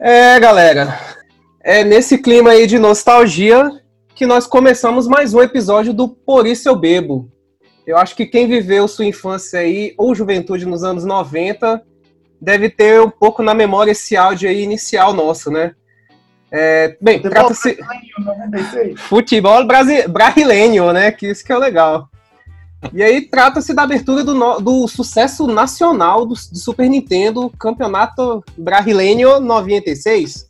É, galera, é nesse clima aí de nostalgia que nós começamos mais um episódio do Por Isso Eu Bebo. Eu acho que quem viveu sua infância aí, ou juventude nos anos 90, deve ter um pouco na memória esse áudio aí inicial nosso, né? É, bem, trata-se... Futebol brasi... brasileiro, né? Que isso que é legal. E aí trata-se da abertura do, no... do sucesso nacional do... do, Super Nintendo Campeonato Brasileiro 96.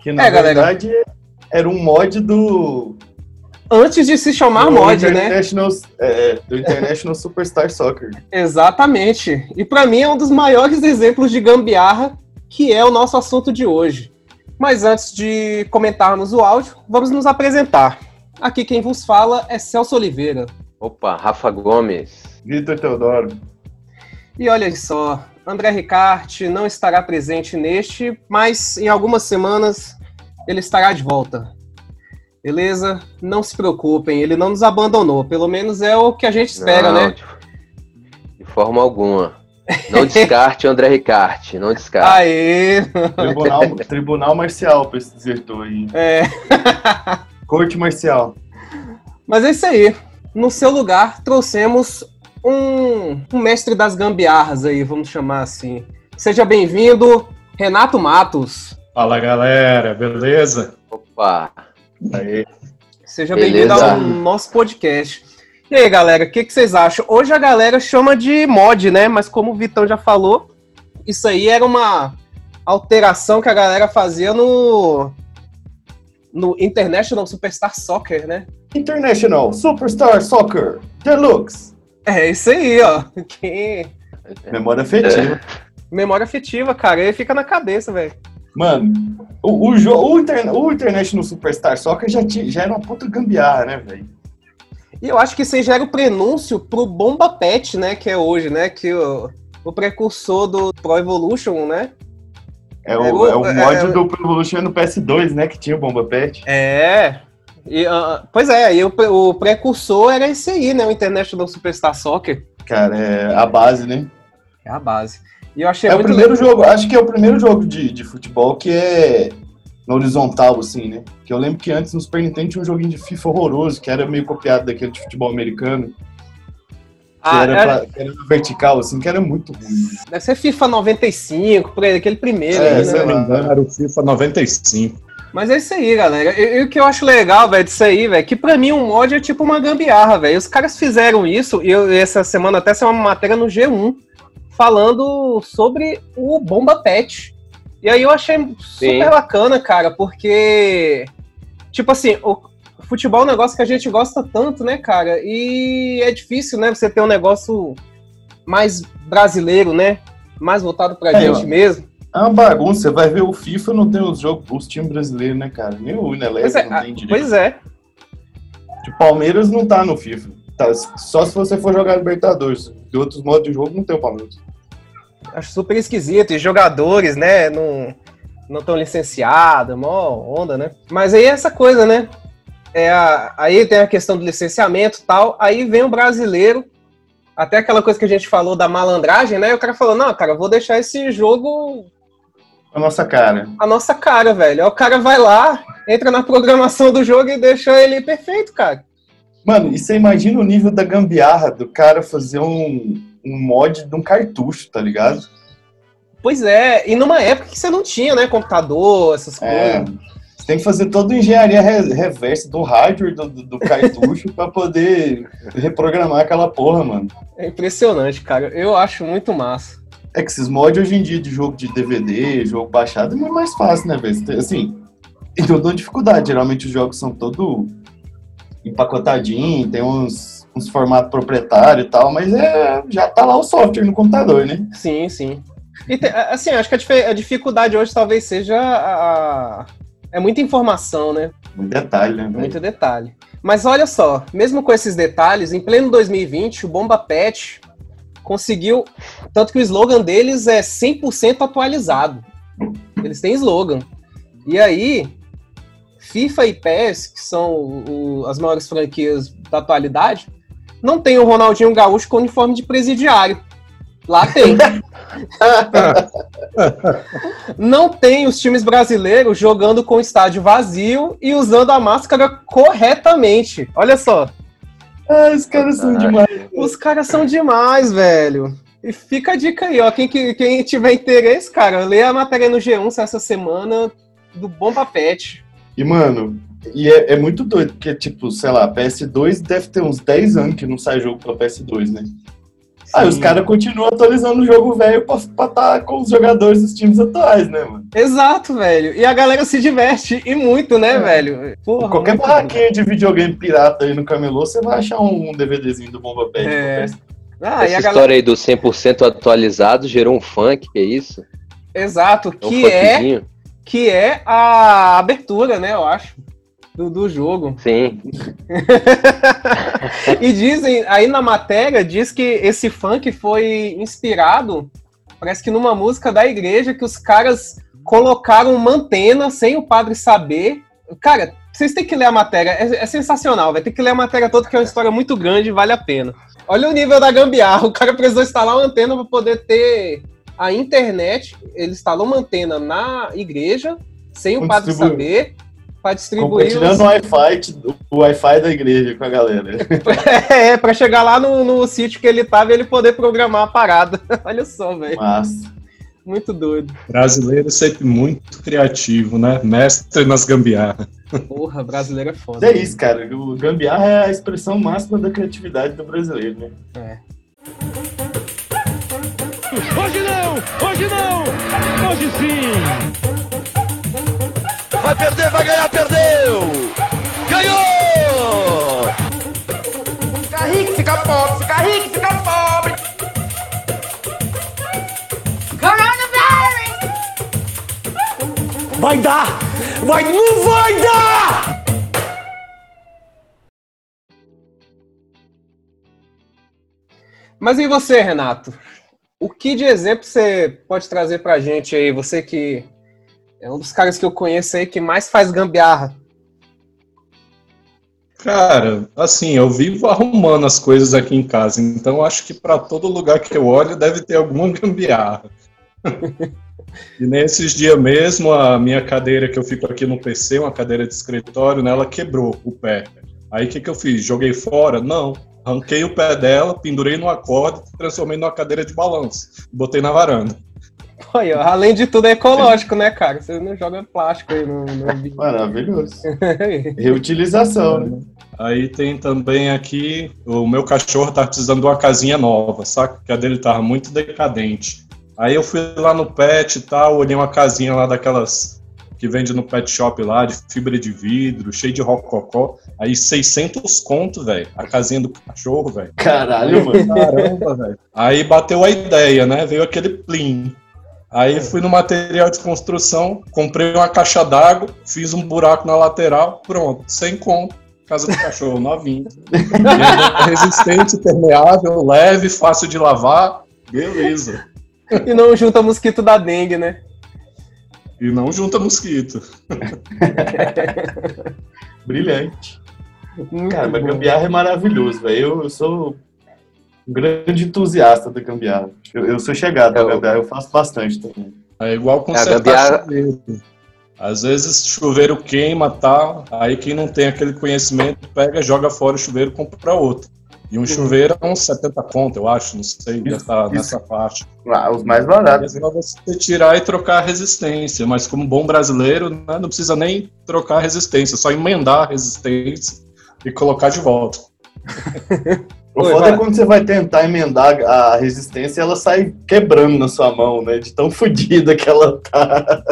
Que na é, verdade galera. era um mod do. Antes de se chamar do mod, né? É, do International Superstar Soccer. Exatamente. E para mim é um dos maiores exemplos de gambiarra que é o nosso assunto de hoje. Mas antes de comentarmos o áudio, vamos nos apresentar. Aqui quem vos fala é Celso Oliveira. Opa, Rafa Gomes. Vitor Teodoro. E olha só, André Ricarte não estará presente neste, mas em algumas semanas ele estará de volta. Beleza? Não se preocupem, ele não nos abandonou. Pelo menos é o que a gente espera, não, né? De forma alguma. Não descarte André Ricarte, não descarte. Aê! Tribunal, tribunal marcial para esse desertor aí. É. Corte marcial. Mas é isso aí. No seu lugar, trouxemos um, um mestre das gambiarras aí, vamos chamar assim. Seja bem-vindo, Renato Matos. Fala galera, beleza? Opa! Aí. Seja bem-vindo ao nosso podcast. E aí, galera, o que, que, vocês acham? Hoje a galera chama de mod, né? Mas como o Vitão já falou, isso aí era uma alteração que a galera fazia no, no International Superstar Soccer, né? International Superstar Soccer Deluxe. É isso aí, ó. Que... Memória afetiva. É. Memória afetiva, cara. Ele fica na cabeça, velho. Mano, o, o, o, Inter, o International Superstar Soccer já, já era uma puta gambiarra, né, velho? E eu acho que isso aí já era o prenúncio pro Bomba Pet, né, que é hoje, né? Que o, o precursor do Pro Evolution, né? É o, é o mod é, do Pro Evolution no PS2, né? Que tinha o Bomba Pet. É, e, uh, pois é, e o, o, precursor era esse aí, né? O International Superstar Soccer. Cara, é a base, né? É a base. E eu achei é o primeiro legal. jogo, acho que é o primeiro jogo de, de futebol que é na horizontal, assim, né? Que eu lembro que antes no Super Nintendo tinha um joguinho de FIFA horroroso, que era meio copiado daquele de futebol americano. Que, ah, era, era... Pra, que era vertical, assim, que era muito ruim. Deve ser FIFA 95, por aí, aquele primeiro. É, aí, né? se não me engano, era o FIFA 95. Mas é isso aí, galera. E, o que eu acho legal, velho, disso aí, velho, que pra mim um mod é tipo uma gambiarra, velho. Os caras fizeram isso, e eu, essa semana até saiu uma matéria no G1 falando sobre o Bomba Pet. E aí eu achei super Sim. bacana, cara, porque, tipo assim, o futebol é um negócio que a gente gosta tanto, né, cara? E é difícil, né, você ter um negócio mais brasileiro, né? Mais voltado pra é, gente mesmo. É uma bagunça, você vai ver o FIFA não tem os jogos, os times brasileiros, né, cara? Nem o Unilever é, não tem direito. Pois é. O Palmeiras não tá no FIFA. Tá, só se você for jogar Libertadores. De outros modos de jogo não tem o Palmeiras. Acho super esquisito. E jogadores, né, não não estão licenciados, mó onda, né? Mas aí é essa coisa, né? É a, aí tem a questão do licenciamento e tal. Aí vem o brasileiro até aquela coisa que a gente falou da malandragem, né? E o cara falou, não, cara, vou deixar esse jogo a nossa cara. A nossa cara, velho. O cara vai lá, entra na programação do jogo e deixa ele perfeito, cara. Mano, e você imagina o nível da gambiarra do cara fazer um, um mod de um cartucho, tá ligado? Pois é, e numa época que você não tinha, né, computador, essas é, coisas. Você tem que fazer toda a engenharia reversa do hardware do, do, do cartucho pra poder reprogramar aquela porra, mano. É impressionante, cara. Eu acho muito massa. É que esses mods hoje em dia de jogo de DVD, jogo baixado, é muito mais fácil, né, velho? Assim, e toda uma dificuldade. Geralmente os jogos são todo empacotadinho, tem uns, uns formatos proprietários e tal, mas é, já tá lá o software no computador, né? Sim, sim. E te, assim, acho que a, dificuldade hoje talvez seja a, é muita informação, né? Muito detalhe, né? Muito detalhe. Mas olha só, mesmo com esses detalhes, em pleno 2020, o Bomba Pet conseguiu. Tanto que o slogan deles é 100% atualizado. Eles têm slogan. E aí, FIFA e PES, que são o, as maiores franquias da atualidade, não tem o Ronaldinho Gaúcho com uniforme de presidiário. Lá tem. não tem os times brasileiros jogando com o estádio vazio e usando a máscara corretamente. Olha só. Ah, os caras são demais. Os caras são demais, velho. E fica a dica aí, ó. Quem, quem tiver interesse, cara, lê a matéria no G1 essa semana do Bomba Pet. E, mano, e é, é, muito doido, porque, tipo, sei lá, PS2 deve ter uns 10 anos que não sai jogo pra PS2, né? Aí os caras continuam atualizando o jogo velho pra estar tá com os jogadores dos times atuais, né, mano? Exato, velho. E a galera se diverte, e muito, né, é. velho? Porra, Qualquer barraquinha de videogame pirata aí no camelô, você vai achar um DVDzinho do Bomba Pet é. Ah, Essa história galera... aí do 100% atualizado gerou um funk, que é isso? Exato, é um que é que é a abertura, né, eu acho do, do jogo. Sim. e dizem, aí na matéria, diz que esse funk foi inspirado, parece que numa música da igreja, que os caras colocaram uma antena sem o padre saber. Cara, vocês têm que ler a matéria, é, é sensacional, vai ter que ler a matéria toda, que é uma história muito grande e vale a pena. Olha o nível da gambiarra, o cara precisou instalar uma antena para poder ter a internet, ele instalou uma antena na igreja, sem o padre saber, para distribuir. Compartilhando os... o Wi-Fi, o Wi-Fi da igreja com a galera. é, para chegar lá no, no sítio que ele tava e ele poder programar a parada. Olha só, velho. Massa. Muito doido. Brasileiro sempre muito criativo, né? Mestre nas gambiarras. Porra, brasileiro é foda. É isso, cara. O gambiarra é a expressão máxima da criatividade do brasileiro, né? É. Hoje não! Hoje não! Hoje sim! Vai perder, vai ganhar, perdeu! Ganhou! Fica rico, fica pobre, fica rico, fica pobre! Coronavirus! Vai dar! Vai, não vai dar! Mas e você, Renato? O que de exemplo você pode trazer pra gente aí? Você que é um dos caras que eu conheço aí que mais faz gambiarra. Cara, assim, eu vivo arrumando as coisas aqui em casa, então acho que para todo lugar que eu olho deve ter alguma gambiarra. e nesses dias mesmo, a minha cadeira que eu fico aqui no PC, uma cadeira de escritório, né, ela quebrou o pé. Aí o que, que eu fiz? Joguei fora? Não. Arranquei o pé dela, pendurei no acorde, transformei numa cadeira de balanço. Botei na varanda. Aí, ó, além de tudo é ecológico, né, cara? Você não joga plástico aí no, no... Maravilhoso. Reutilização, né? Aí tem também aqui, o meu cachorro tá precisando de uma casinha nova, saca? Que a dele tava muito decadente. Aí eu fui lá no pet e tal, olhei uma casinha lá daquelas que vende no pet shop lá, de fibra de vidro, cheio de rococó. Aí 600 conto, velho, a casinha do cachorro, velho. Caralho, mano. Caramba, velho. Aí bateu a ideia, né? Veio aquele plim. Aí é. fui no material de construção, comprei uma caixa d'água, fiz um buraco na lateral, pronto, sem conto. Casa do cachorro, novinho. resistente, permeável, leve, fácil de lavar. Beleza. E não junta mosquito da dengue, né? E não junta mosquito. Brilhante. Cara, mas gambiarra é maravilhoso, velho. Eu, eu sou um grande entusiasta da gambiarra. Eu, eu sou chegado na gambiarra, eu faço bastante também. É igual com é, gambiarra... chuveiro. Às vezes chuveiro queima tal, aí quem não tem aquele conhecimento pega, joga fora o chuveiro e compra outro. E um chuveiro é uns 70 conto, eu acho, não sei, já tá nessa faixa. Ah, os mais baratos. É você tirar e trocar a resistência, mas como bom brasileiro, né, não precisa nem trocar a resistência, só emendar a resistência e colocar de volta. O foda é quando você vai tentar emendar a resistência ela sai quebrando na sua mão, né? De tão fodida que ela tá.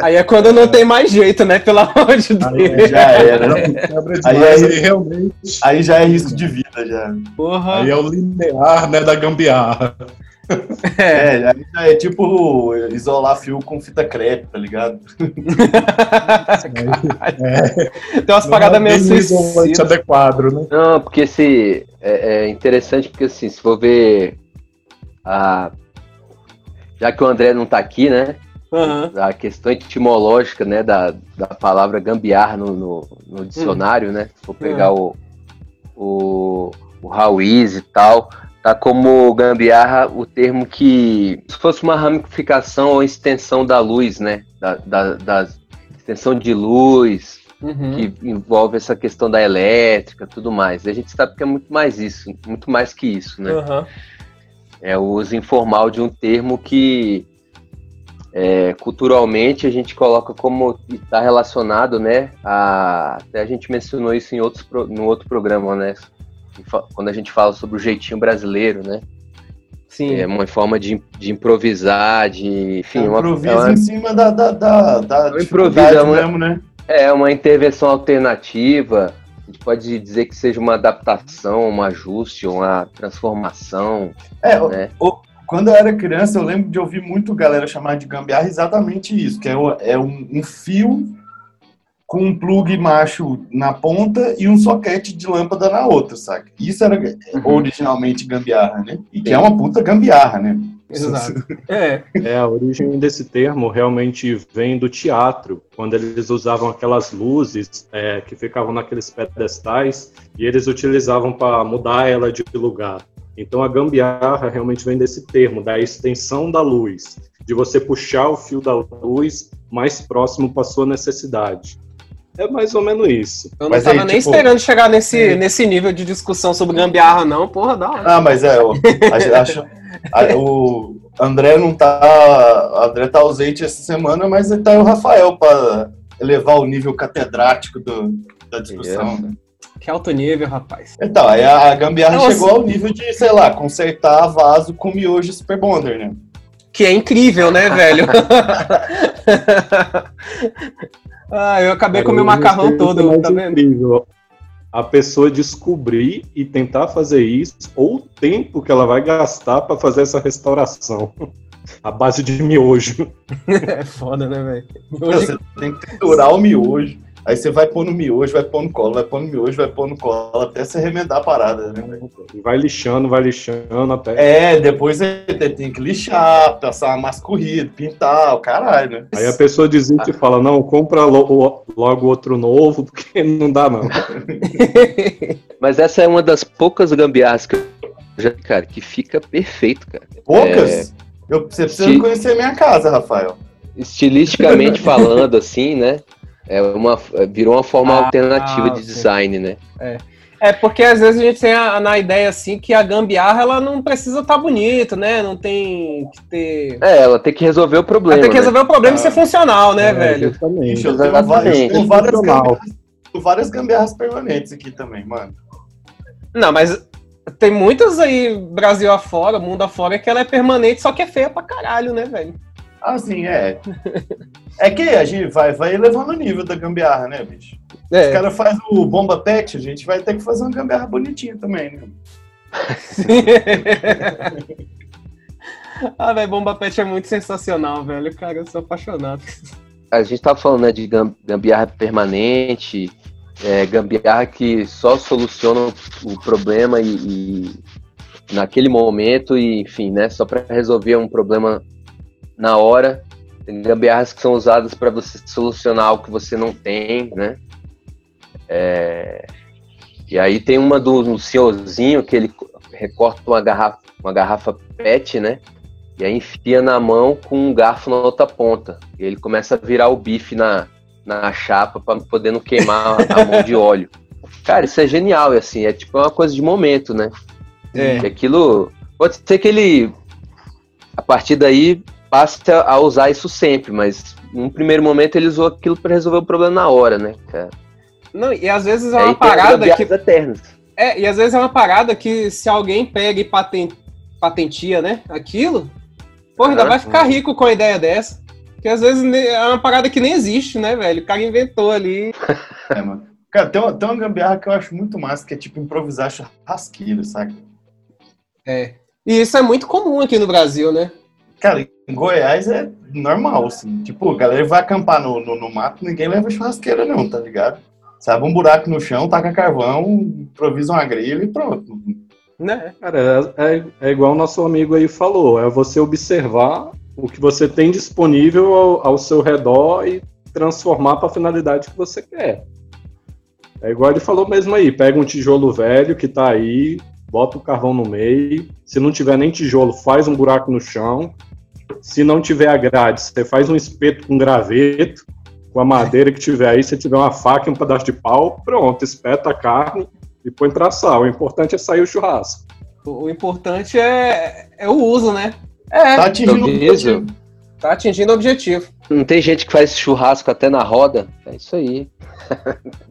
Aí é quando não tem mais jeito, né? Pelo amor de Deus. Aí já era. aí, é, realmente. Aí já é risco de vida, já. Porra. Aí é o linear, né, da gambiarra. É, é, é tipo isolar fio com fita crepe, tá ligado? é. Tem umas paradas meio isolante adequado, né? Não, porque se é, é, interessante porque assim, se for ver a já que o André não tá aqui, né? Uhum. A questão etimológica, né, da, da palavra gambiarra no, no, no dicionário, uhum. né? Se for pegar uhum. o, o o Ruiz e tal, tá como gambiarra o termo que se fosse uma ramificação ou extensão da luz, né? Da, da, da extensão de luz, uhum. que envolve essa questão da elétrica tudo mais. E a gente sabe que é muito mais isso, muito mais que isso, né? Uhum. É o uso informal de um termo que é, culturalmente a gente coloca como está relacionado, né? A, até a gente mencionou isso em outros, no outro programa, né? Quando a gente fala sobre o jeitinho brasileiro, né? Sim. É uma forma de, de improvisar, de. Enfim, é, improvisa uma, uma, em cima da, da, da, da improvisa mesmo, né? É, uma intervenção alternativa. A gente pode dizer que seja uma adaptação, um ajuste, uma transformação. É, né? o, quando eu era criança, eu lembro de ouvir muito galera chamar de gambiarra exatamente isso, que é, é um, um fio com um plug macho na ponta e um soquete de lâmpada na outra, saca? Isso era uhum. originalmente gambiarra, né? E que é uma puta gambiarra, né? Exato. É. é, a origem desse termo realmente vem do teatro, quando eles usavam aquelas luzes é, que ficavam naqueles pedestais e eles utilizavam para mudar ela de lugar. Então a gambiarra realmente vem desse termo, da extensão da luz, de você puxar o fio da luz mais próximo para sua necessidade. É mais ou menos isso. Eu não mas tava aí, nem tipo... esperando chegar nesse, é. nesse nível de discussão sobre gambiarra, não. Porra, dá. Ah, mas é, eu, acho, o André não tá. O André tá ausente essa semana, mas tá o Rafael para elevar o nível catedrático do, da discussão. Né? Que alto nível, rapaz. Então, aí a gambiarra Nossa. chegou ao nível de, sei lá, consertar vaso com miojo Super Bonder, né? Que é incrível, né, velho? ah, eu acabei com o meu macarrão todo, tá vendo? Incrível. A pessoa descobrir e tentar fazer isso, ou o tempo que ela vai gastar para fazer essa restauração. A base de miojo. é foda, né, velho? Você tem que triturar o miojo Aí você vai pôr no miojo, vai pôr no colo, vai pôr no miojo, vai pôr no colo, até você remendar a parada, né? Vai lixando, vai lixando até. É, depois você tem que lixar, passar mais corrido, pintar, o caralho, né? Aí a pessoa desiste e fala, não, compra logo, logo outro novo, porque não dá não. Mas essa é uma das poucas gambiarras que eu já, cara, que fica perfeito, cara. Poucas? É... Eu, você precisa Esti... conhecer a minha casa, Rafael. Estilisticamente falando, assim, né? É uma, virou uma forma ah, alternativa de design, né? É. É, porque às vezes a gente tem a, na ideia assim que a gambiarra ela não precisa estar tá bonita, né? Não tem que ter. É, ela tem que resolver o problema. Ela tem que né? resolver o problema ah, e ser funcional, né, é, velho? Exatamente. Tenho várias, gambiarras, várias gambiarras permanentes aqui também, mano. Não, mas tem muitas aí, Brasil afora, mundo afora, que ela é permanente, só que é feia pra caralho, né, velho? Ah, sim, é. É que a gente vai, vai elevando o nível da gambiarra, né, bicho? É. Os caras fazem o bomba pet, a gente vai ter que fazer uma gambiarra bonitinha também, né? ah, velho, bomba pet é muito sensacional, velho. Cara, eu sou apaixonado. A gente tava falando, né, de gambiarra permanente, é, gambiarra que só soluciona o problema e, e naquele momento e, enfim, né, só para resolver um problema na hora. Tem gambiarras que são usadas para você solucionar algo que você não tem, né? É... E aí tem uma do um senhorzinho que ele recorta uma garrafa, uma garrafa PET, né? E aí enfia na mão com um garfo na outra ponta. E ele começa a virar o bife na, na chapa para poder não queimar a mão de óleo. Cara, isso é genial, e assim, é tipo uma coisa de momento, né? É. E aquilo. Pode ser que ele. A partir daí passe a usar isso sempre, mas num primeiro momento ele usou aquilo para resolver o problema na hora, né, cara? Não, e às vezes é uma parada que. Eternas. É, e às vezes é uma parada que se alguém pega e patent... patentia, né, aquilo, porra, ainda vai ficar rico com a ideia dessa. Porque às vezes é uma parada que nem existe, né, velho? O cara inventou ali. É, mano. Cara, tem uma, tem uma gambiarra que eu acho muito massa, que é tipo improvisar churrasqueiro, sabe? É. E isso é muito comum aqui no Brasil, né? Cara, em Goiás é normal, assim. Tipo, a galera vai acampar no, no, no mato, ninguém leva churrasqueira, não, tá ligado? Sabe um buraco no chão, taca carvão, improvisa uma grelha e pronto. Né? Cara, é, é, é igual o nosso amigo aí falou, é você observar o que você tem disponível ao, ao seu redor e transformar para a finalidade que você quer. É igual ele falou mesmo aí, pega um tijolo velho que tá aí, bota o carvão no meio. Se não tiver nem tijolo, faz um buraco no chão. Se não tiver a grade, você faz um espeto com graveto, com a madeira que tiver aí. Se tiver uma faca e um pedaço de pau, pronto, espeta a carne e põe pra sal. O importante é sair o churrasco. O, importante é, é o uso, né? É, Tá atingindo o Talvez, objetivo. tá atingindo o objetivo. Não tem gente que faz churrasco até na roda? É isso aí.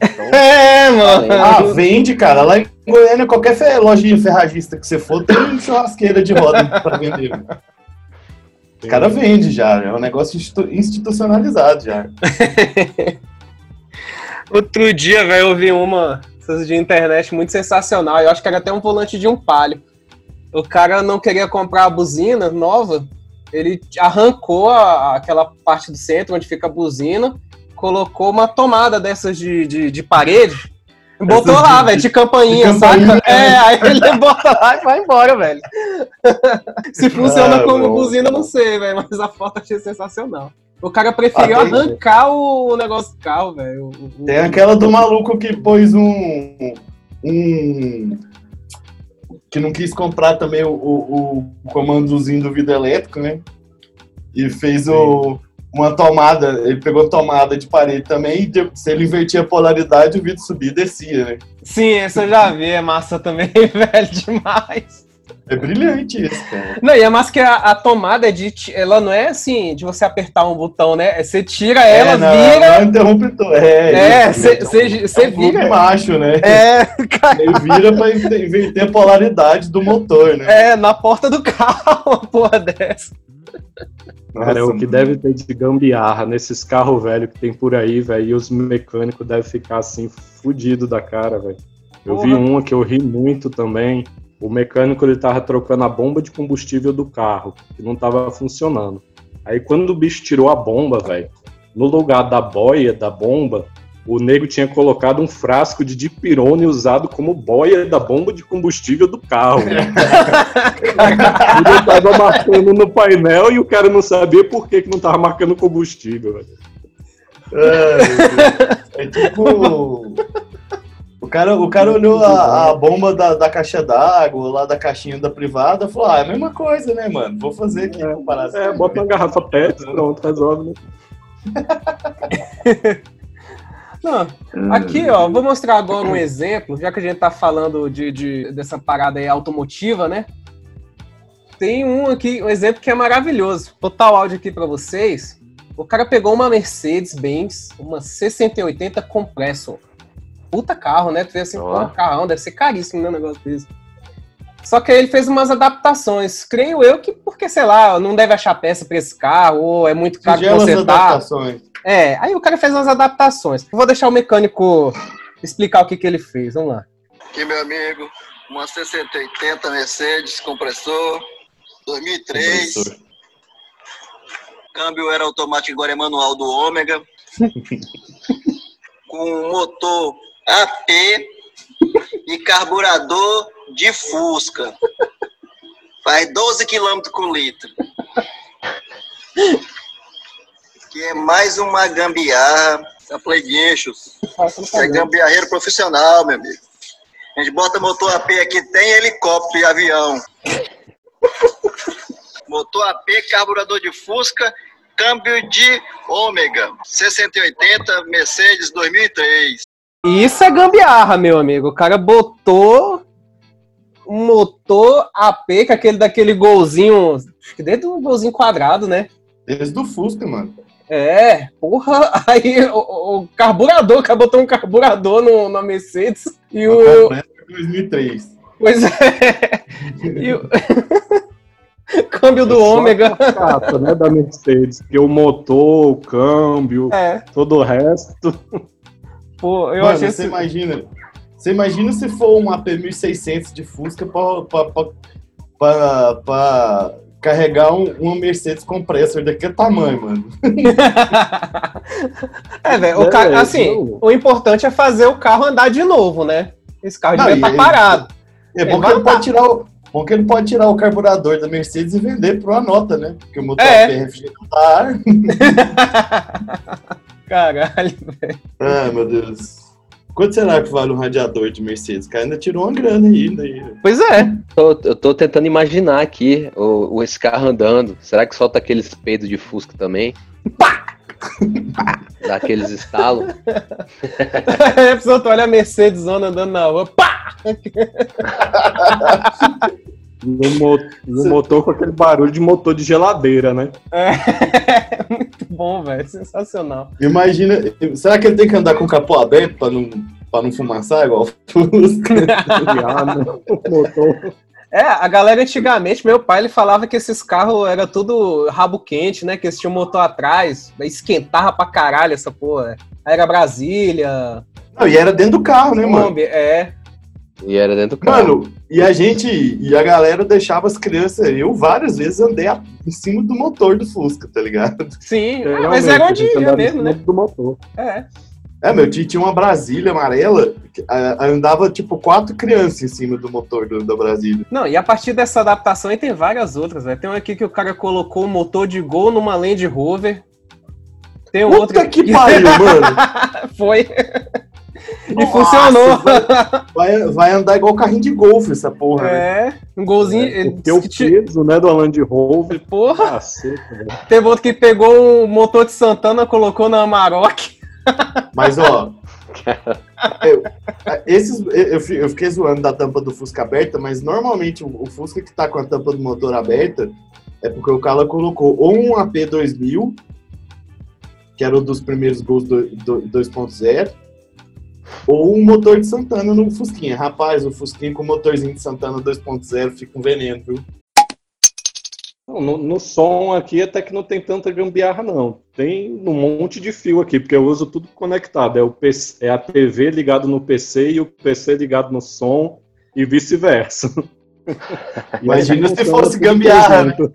Então, É, mano. Ah, vende, cara. Lá em Goiânia, qualquer lojinha ferragista que você for, tem churrasqueira de roda pra vender. Os caras vendem já, é um negócio institu- institucionalizado já. Outro dia, velho, eu vi uma de internet muito sensacional. Eu acho que era até um volante de um palio. O cara não queria comprar a buzina nova. Ele arrancou a- aquela parte do centro onde fica a buzina, colocou uma tomada dessas de, de, de parede. Botou Essas lá, velho, de campainha, de campainha, saca? É, aí ele bota lá e vai embora, velho. Se funciona Ah, como bom, buzina, não sei, velho, mas a foto achei sensacional. O cara preferiu Ah, arrancar o negócio do carro, velho. O- Tem aquela do maluco que pôs um. um que não quis comprar também o, o, o comandozinho do vidro elétrico, né? E fez o, uma tomada, ele pegou tomada de parede também, e de- se ele invertia a polaridade, o vidro subia e descia, né? Sim, essa eu já vi, é massa também, velho, demais. É brilhante isso, cara. Não, e é massa que a, a tomada é de. Ela não é assim, de você apertar um botão, né? É Você tira ela, é, não, vira. Não interruptor. É, É, você é você- você é um vira. macho, né? É, cara, Ele vira pra inverter a polaridade do motor, né? é, na porta do carro, uma porra dessa. Cara, é o que deve ter de gambiarra nesses carros velhos que tem por aí, velho, e os mecânicos devem ficar assim, fudido da cara, velho. Eu vi Porra. uma que eu ri muito também. O mecânico ele tava trocando a bomba de combustível do carro, que não tava funcionando. Aí quando o bicho tirou a bomba, velho, no lugar da boia da bomba, o nego tinha colocado um frasco de dipirone usado como boia da bomba de combustível do carro. velho. Ele tava marcando no painel e o cara não sabia por que, que não tava marcando combustível. É. É tipo. O cara, o cara olhou a, a bomba da, da caixa d'água, lá da caixinha da privada, e falou: Ah, é a mesma coisa, né, mano? Vou fazer aqui É, comparação. É, bota uma garrafa PET, pronto, resolve. Né? Não, aqui, ó, vou mostrar agora um exemplo, já que a gente tá falando de, de- dessa parada aí automotiva, né? Tem um aqui, um exemplo que é maravilhoso. Vou botar o áudio aqui pra vocês. O cara pegou uma Mercedes-Benz, uma C180 Compressor. Puta carro, né? Tu vê assim, pô, carrão, deve ser caríssimo, né, um negócio desse. Só que aí ele fez umas adaptações. Creio eu que porque, sei lá, não deve achar peça pra esse carro, ou é muito caro Singelas consertar. adaptações. É, aí o cara fez umas adaptações. Vou deixar o mecânico explicar o que, que ele fez. Vamos lá. Aqui, meu amigo, uma C180 Mercedes, compressor, 2003. Compressor. Câmbio era automático, agora é manual do Ômega. com um motor AP e carburador de Fusca. Faz 12 km por litro. Que é mais uma gambiarra da Play Guinchos. É gambiarreiro profissional, meu amigo. A gente bota motor AP aqui, tem helicóptero e avião. Motor AP, carburador de Fusca, câmbio de Ômega. 680 Mercedes 2003. E isso é gambiarra, meu amigo. O cara botou um motor AP, que é aquele daquele golzinho. Acho que dentro do golzinho quadrado, né? Desde o Fusca, mano. É, porra. Aí o, o carburador, o cara botou um carburador no, na Mercedes. E Uma o. Compressor 2003. Pois é. E o. Câmbio do É ômega. a cascata, né, da Mercedes, porque o motor, o câmbio, É, todo o resto. Pô, eu Mano, achei você imagina. Você imagina se for um AP 1600 de Fusca pra carregar um, uma Mercedes Compressor daquele tamanho, mano. é, velho, o É, é, assim, não. o importante é fazer o carro andar de novo, né? Esse carro Não, devia estar ele- parado. É bom É, que ele pode tirar o. Bom que ele pode tirar o carburador da Mercedes e vender por uma nota, né? Porque o motor É. AP refrigerante tá ar. Caralho. Ai, meu Deus. Quanto será que vale um radiador de Mercedes? O cara ainda tirou uma grana aí. Daí. Pois é. Tô- eu tô tentando imaginar aqui o, o esse carro andando. Será que solta aqueles peidos de Fusca também? Dá aqueles estalos. É, a pessoa tu olha a Mercedes andando na rua, pá! No, mo- no motor com aquele barulho de motor de geladeira, né? É, bom, velho. Sensacional. Imagina. Será que ele tem que andar com o capô aberto pra não, pra não fumaçar igual o motor. É, a galera antigamente, meu pai, ele falava que esses carros era tudo rabo quente, né? Que eles tinham motor atrás, esquentava pra caralho essa porra. Aí era Brasília, Não, e era dentro do carro, né, mano? É. E era dentro do carro. Mano, e a gente, e a galera deixava as crianças, eu várias vezes andei a- em cima do motor do Fusca, tá ligado? Sim, é, Realmente, mas era a onde ia mesmo, cima né? Do motor. É. É, meu tio tinha uma Brasília amarela, que, ah, andava tipo quatro crianças em cima do motor do, da Brasília. Não, e a partir dessa adaptação aí tem várias outras, velho. Tem um aqui que o cara colocou o motor de gol numa Land Rover. Tem um outro Puta que pariu, mano! Foi. E Nossa, funcionou. Vai, vai andar igual carrinho de golfe essa porra, né? É, um golzinho. ele Porque o peso, né, do Land Rover. Porra, Caceta, teve outro que pegou um motor de Santana, colocou na Amarok. Mas, ó. eu, esses, eu, eu fiquei zoando da tampa do Fusca aberta, mas normalmente o, o Fusca que tá com a tampa do motor aberta é porque o cara colocou ou um AP2000, que era um dos primeiros gols do, do 2.0, ou um motor de Santana no Fusquinha. Rapaz, o Fusquinha com motorzinho de Santana 2.0 fica um veneno, viu? Não, no, no som aqui até que não tem tanta gambiarra, não. Tem um monte de fio aqui, porque eu uso tudo conectado. É, o PC, é a TV ligado no PC e o PC ligado no som e vice-versa. Imagina se fosse gambiarra, né?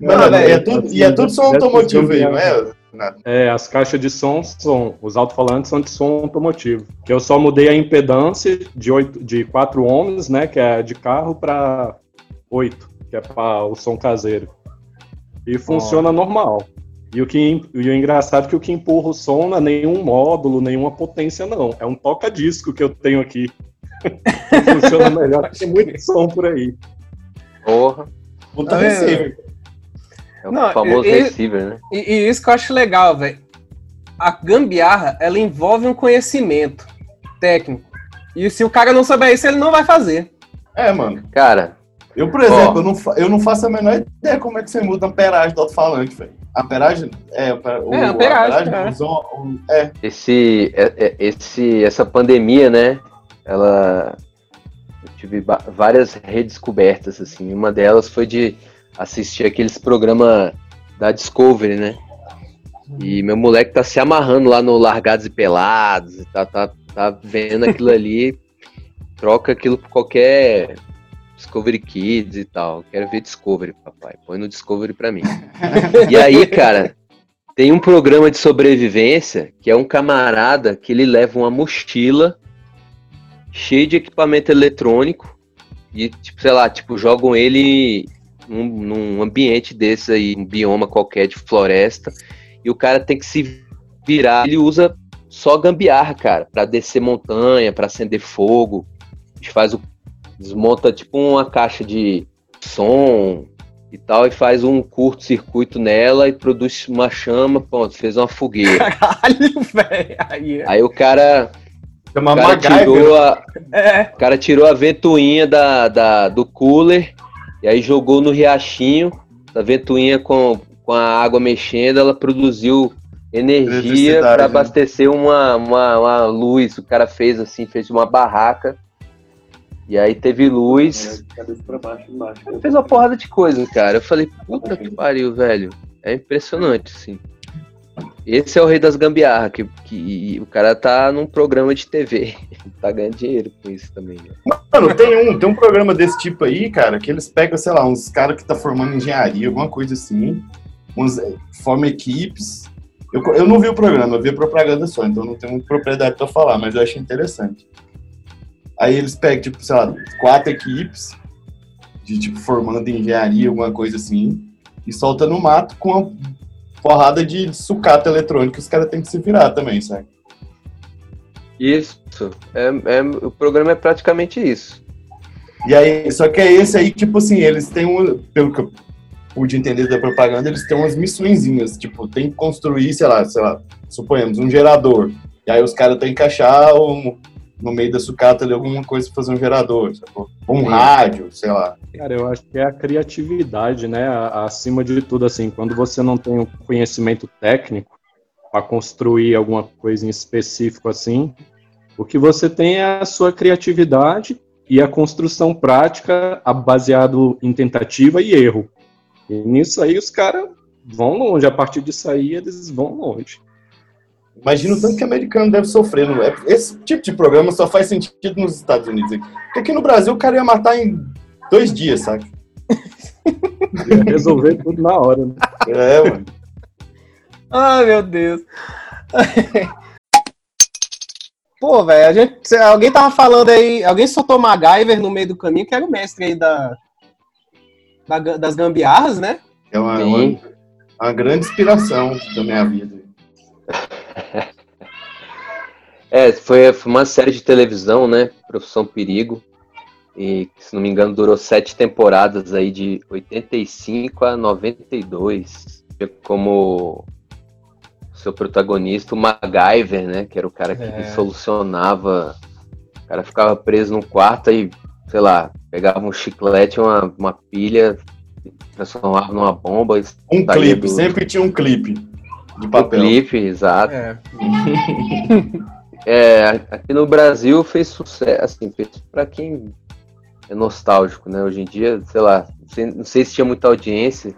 Mano, velho, e é tudo, e é tudo som Dessas automotivo aí, não é? É, as caixas de som são, os alto-falantes são de som automotivo. Que eu só mudei a impedância de, 8, de 4 ohms, né, que é de carro, para 8, que é para o som caseiro. E funciona normal. E o, que, e o engraçado é que o que empurra o som não é nenhum módulo, nenhuma potência, não. É um toca-disco que eu tenho aqui. Funciona melhor, tem muito som por aí. Porra. Puta Tá vendo? É o Não, famoso e- receiver, né? E, e isso que eu acho legal, velho. A gambiarra, ela envolve um conhecimento técnico. E se o cara não souber isso, ele não vai fazer. É, mano. Cara, Eu, por exemplo, Ó. eu, não, eu não faço a menor ideia como é que você muda a amperagem do alto-falante, velho. Amperagem? É, o, É, amperagem, a é. o é. esse, é- é- esse, essa pandemia, né? Ela. Eu tive várias redescobertas, assim. Uma delas foi de assistir aqueles programas da Discovery, né? E meu moleque tá se amarrando lá no Largados e Pelados, e tá, tá, tá vendo aquilo ali, troca aquilo por qualquer Discovery Kids e tal. Quero ver Discovery, papai. Põe no Discovery pra mim. E aí, cara, tem um programa de sobrevivência que é um camarada que ele leva uma mochila cheia de equipamento eletrônico e, tipo, sei lá, tipo, jogam ele num, num ambiente desse aí, um bioma qualquer de floresta, e o cara tem que se virar. Ele usa só gambiarra, cara, pra descer montanha, pra acender fogo. A gente faz o. Desmonta tipo uma caixa de som e tal, e faz um curto-circuito nela e produz uma chama, pronto, fez uma fogueira. Caralho, velho. Aí, Aí o cara, Chama o cara MacGyver. tirou a, é. o cara tirou a ventoinha da, da- do cooler e aí jogou no riachinho. A ventoinha com, com a água mexendo, ela produziu energia para né? abastecer uma, uma, uma luz. O cara fez assim, fez uma barraca. E aí teve luz. Fez uma porrada de coisa, cara. Eu falei, puta que pariu, velho. É impressionante, assim. Esse é o rei das gambiarra, que, que o cara tá num programa de TV. tá ganhando dinheiro com isso também. Né? Mano, tem um, tem um programa desse tipo aí, cara, que eles pegam, sei lá, uns caras que tá formando engenharia, alguma coisa assim, uns, eh, formam equipes. Eu, eu não vi o programa, eu vi a propaganda só, então não tenho propriedade pra falar, mas eu achei interessante. Aí eles pegam, tipo, sei lá, quatro equipes de, tipo, formando engenharia, alguma coisa assim, e solta no mato com a- porrada de sucata eletrônica, os caras têm que se virar também, sabe? Isso. É, é- o programa é praticamente isso. E aí, só que é esse aí, tipo assim, eles têm um, pelo que eu pude entender da propaganda, eles têm umas missõezinhas, tipo, tem que construir, sei lá, sei lá, suponhamos, um gerador. E aí os caras têm que achar um, no meio da sucata ali alguma coisa pra fazer um gerador, sacou? Ou um rádio, sei lá. Cara, eu acho que é a criatividade, né? Acima de tudo, assim, quando você não tem um conhecimento técnico para construir alguma coisa em específico assim, o que você tem é a sua criatividade e a construção prática baseado em tentativa e erro. E nisso aí os caras vão longe. A partir disso aí eles vão longe. Imagina o tanto que americano deve sofrer. Não é? Esse tipo de programa só faz sentido nos Estados Unidos. Porque aqui no Brasil o cara ia matar em dois dias, sabe? Ia resolver tudo na hora. Né? É, mano. Ai, meu Deus. Pô, velho, a gente. Alguém tava falando aí. Alguém soltou MacGyver no meio do caminho, que era o mestre aí da, da das gambiarras, né? É uma, uma, uma grande inspiração da minha vida. É, foi uma série de televisão, né? Profissão Perigo. E, se não me engano, durou sete temporadas aí, de 85 a 92. Tinha Como seu protagonista, o MacGyver, né? Que era o cara que É. solucionava. O cara ficava preso num quarto e, sei lá, pegava um chiclete, uma, uma pilha, transformava numa bomba. e Um clipe, do- sempre tinha um clipe de papel. clipe, exato. É. É, aqui no Brasil fez sucesso, assim, fez pra quem é nostálgico, né? Hoje em dia, sei lá, não sei, não sei se tinha muita audiência,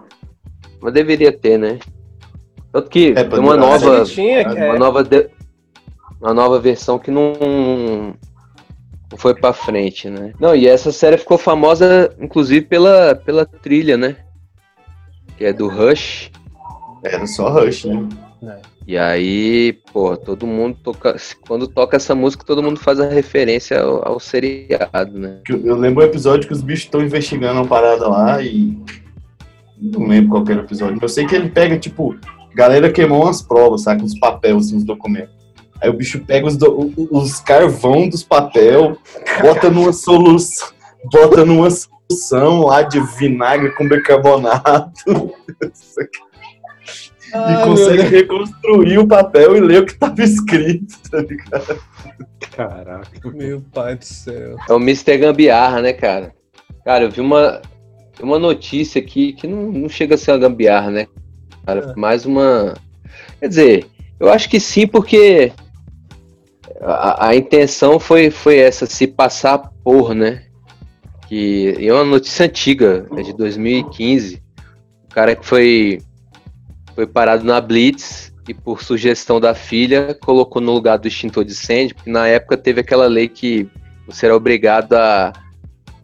mas deveria ter, né? Tanto que É, tem uma nova, tinha. uma é, nova, de- uma nova versão que não, não foi pra frente, né? Não, e essa série ficou famosa, inclusive, pela, pela trilha, né? Que é do Rush. Era só Rush, né? E aí, pô, todo mundo toca. Quando toca essa música, todo mundo faz a referência ao, ao seriado, né? Eu lembro um episódio que os bichos estão investigando uma parada lá e. Não lembro qual era o episódio, eu sei que ele pega, tipo, galera queimou umas provas, sabe? Uns papéis, assim, documentos. Aí o bicho pega os, do- os carvão dos papel, bota numa solução, bota numa solução lá de vinagre com bicarbonato Ai, e consegue reconstruir o papel e ler o que tava escrito, tá ligado? Caraca. Meu pai do céu. É o Mr. Gambiarra, né, cara? Cara, eu vi uma, uma notícia aqui que não, não chega a ser uma gambiarra, né? Cara, mais uma. Quer dizer, eu acho que sim, porque a, a intenção foi, foi essa, se passar por, né? Que é uma notícia antiga, é de 2015. O cara que foi, foi parado na Blitz e, por sugestão da filha, colocou no lugar do extintor de incêndio, porque na época teve aquela lei que você era obrigado a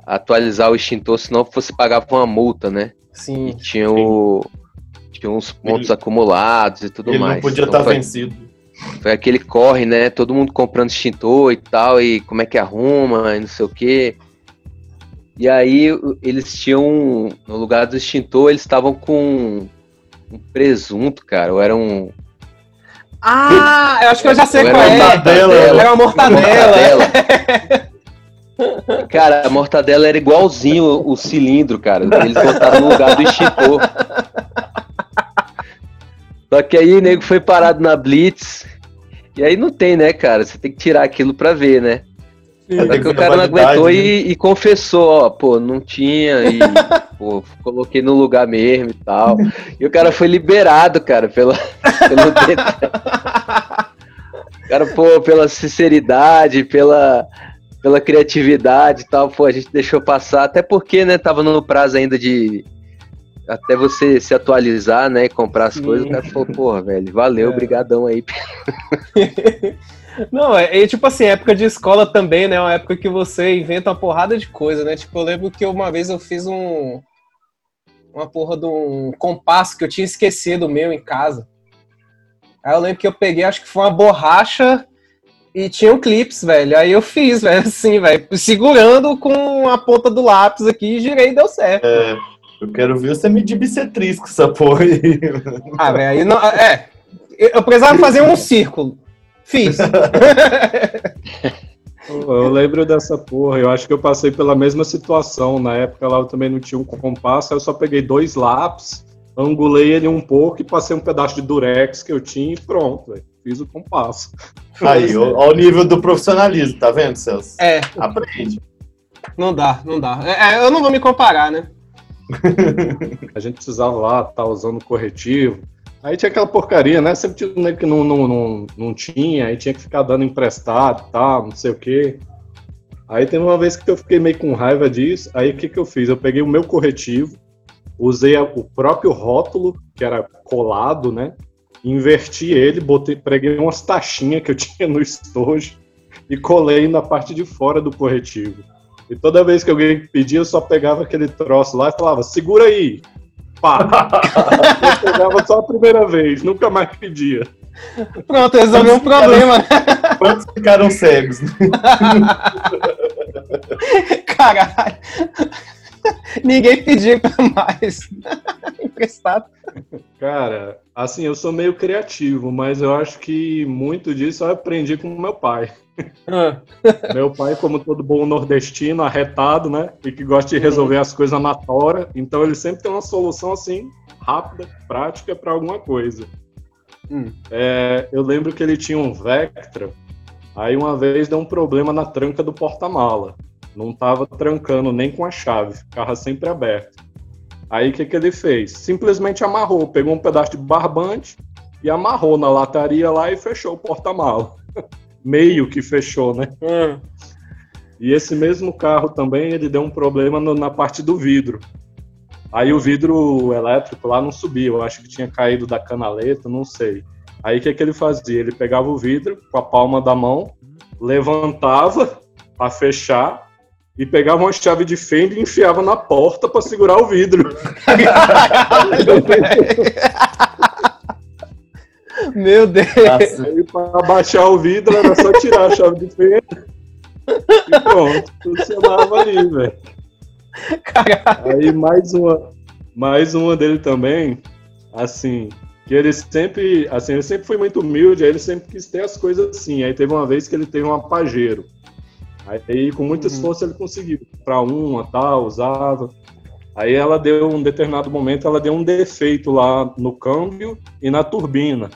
atualizar o extintor, senão você pagava uma multa, né? E Sim. tinha, o, tinha uns pontos Ele- acumulados e tudo Ele mais. não podia Então estar foi- vencido. foi aquele corre, né? Todo mundo comprando extintor e tal, e como é que arruma, e não sei o quê. E aí eles tinham, no lugar do extintor, eles estavam com um presunto, cara, ou era um... Ah, eu acho que eu já sei qual era é. uma mortadela. Era uma mortadela. mortadela. Cara, a mortadela era igualzinho o, o cilindro, cara. Eles botaram no lugar do extintor. Só que aí o nego foi parado na Blitz. E aí não tem, né, cara? Você tem que tirar aquilo pra ver, né? Tem que o cara não aguentou né? e, e confessou, ó, pô, não tinha, e pô, coloquei no lugar mesmo e tal. E o cara foi liberado, cara, pela, pelo cara, pô, pela sinceridade, pela, pela criatividade e tal, pô, a gente deixou passar, até porque, né, tava no prazo ainda de até você se atualizar, né, e comprar as Sim. coisas, o cara falou, porra, velho, valeu, É. brigadão aí. Não, é, é tipo assim, época de escola também, né? Uma época que você inventa uma porrada de coisa, né? Tipo, eu lembro que uma vez eu fiz um. Uma porra de um compasso que eu tinha esquecido meu em casa. Aí eu lembro que eu peguei, acho que foi uma borracha e tinha um clips, velho. Aí eu fiz, velho, assim, velho, segurando com a ponta do lápis aqui e girei e deu certo. É, Eu quero ver você medir bissetriz com essa porra aí. Ah, velho, aí não. É. Eu precisava fazer um círculo. Fiz. Eu lembro dessa porra, eu acho que eu passei pela mesma situação. Na época lá eu também não tinha um compasso, aí eu só peguei dois lápis, angulei ele um pouco e passei um pedaço de durex que eu tinha e pronto, véio. fiz o compasso. Aí, ó o nível do profissionalismo, tá vendo, Celso? É, Aprende. não dá, não dá. É, é, eu não vou me comparar, né? A gente precisava lá estar usando corretivo. Aí tinha aquela porcaria, né? Sempre tinha um nego que não, não, não, não tinha, aí tinha que ficar dando emprestado e tal, não sei o quê. Aí teve uma vez que eu fiquei meio com raiva disso, aí o que, que eu fiz? Eu peguei o meu corretivo, usei o próprio rótulo, que era colado, né? Inverti ele, botei, preguei umas taxinhas que eu tinha no estojo e colei na parte de fora do corretivo. E toda vez que alguém pedia, eu só pegava aquele troço lá e falava, segura aí! Pá! eu pegava só a primeira vez, nunca mais pedia. Pronto, resolveu um problema. né? Quantos ficaram cegos? Caralho. Ninguém pediu mais. Emprestado. Cara, assim, eu sou meio criativo, mas eu acho que muito disso eu aprendi com meu pai. Ah, Meu pai, como todo bom nordestino, arretado, né? E que gosta de resolver as coisas na tora, então ele sempre tem uma solução assim, rápida, prática para alguma coisa. Hum. É, eu lembro que ele tinha um Vectra, aí uma vez deu um problema na tranca do porta-mala. Não tava trancando nem com a chave, ficava sempre aberto. Aí o que, que ele fez? Simplesmente amarrou, pegou um pedaço de barbante e amarrou na lataria lá e fechou o porta-mala. Meio que fechou, né? ah. E esse mesmo carro também, ele deu um problema no- na parte do vidro. Aí o vidro elétrico lá não subia, eu acho que tinha caído da canaleta, não sei. Aí o que, que ele fazia? Ele pegava o vidro com a palma da mão, levantava para fechar e pegava uma chave de fenda e enfiava na porta para segurar o vidro. Meu Deus. Aí para baixar o vidro era só tirar a chave de fenda e pronto, funcionava ali, velho. Aí mais uma, mais uma dele também, assim, que ele sempre, assim, ele sempre foi muito humilde, aí ele sempre quis ter as coisas assim. Aí teve uma vez que ele teve um Pajero. Aí com muito Uhum. esforço ele conseguiu para uma, tal, usava. Aí ela deu um determinado momento, ela deu um defeito lá no câmbio e na turbina.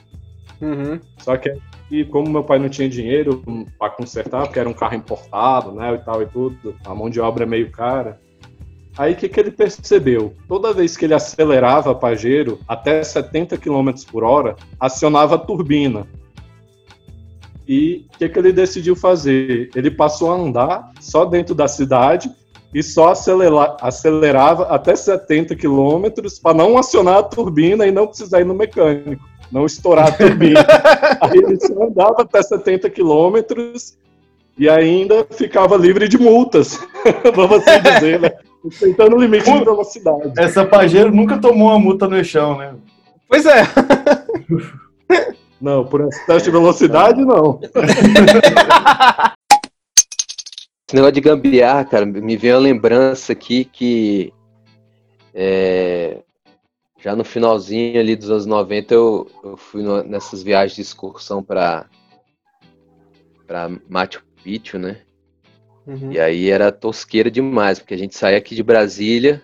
Uhum. Só que e como meu pai não tinha dinheiro para consertar, porque era um carro importado, né, e tal e tudo, a mão de obra é meio cara. Aí o que, que ele percebeu? Toda vez que ele acelerava Pajero até 70 km por hora, acionava a turbina. E o que, que ele decidiu fazer? Ele passou a andar só dentro da cidade e só acelera- acelerava até 70 km para não acionar a turbina e não precisar ir no mecânico, não estourar a turbina. Aí ele só andava até 70 quilômetros e ainda ficava livre de multas, vamos assim dizer, né? Respeitando o limite de velocidade. essa Pajero nunca tomou uma multa no chão, né? Pois é. Não, por excesso de velocidade, não. Esse negócio de gambiarra, cara, me veio a lembrança aqui que é, já no finalzinho ali dos anos 90 eu, eu fui no- nessas viagens de excursão para para Machu Picchu, né? Uhum. E aí era tosqueira demais, porque a gente saía aqui de Brasília,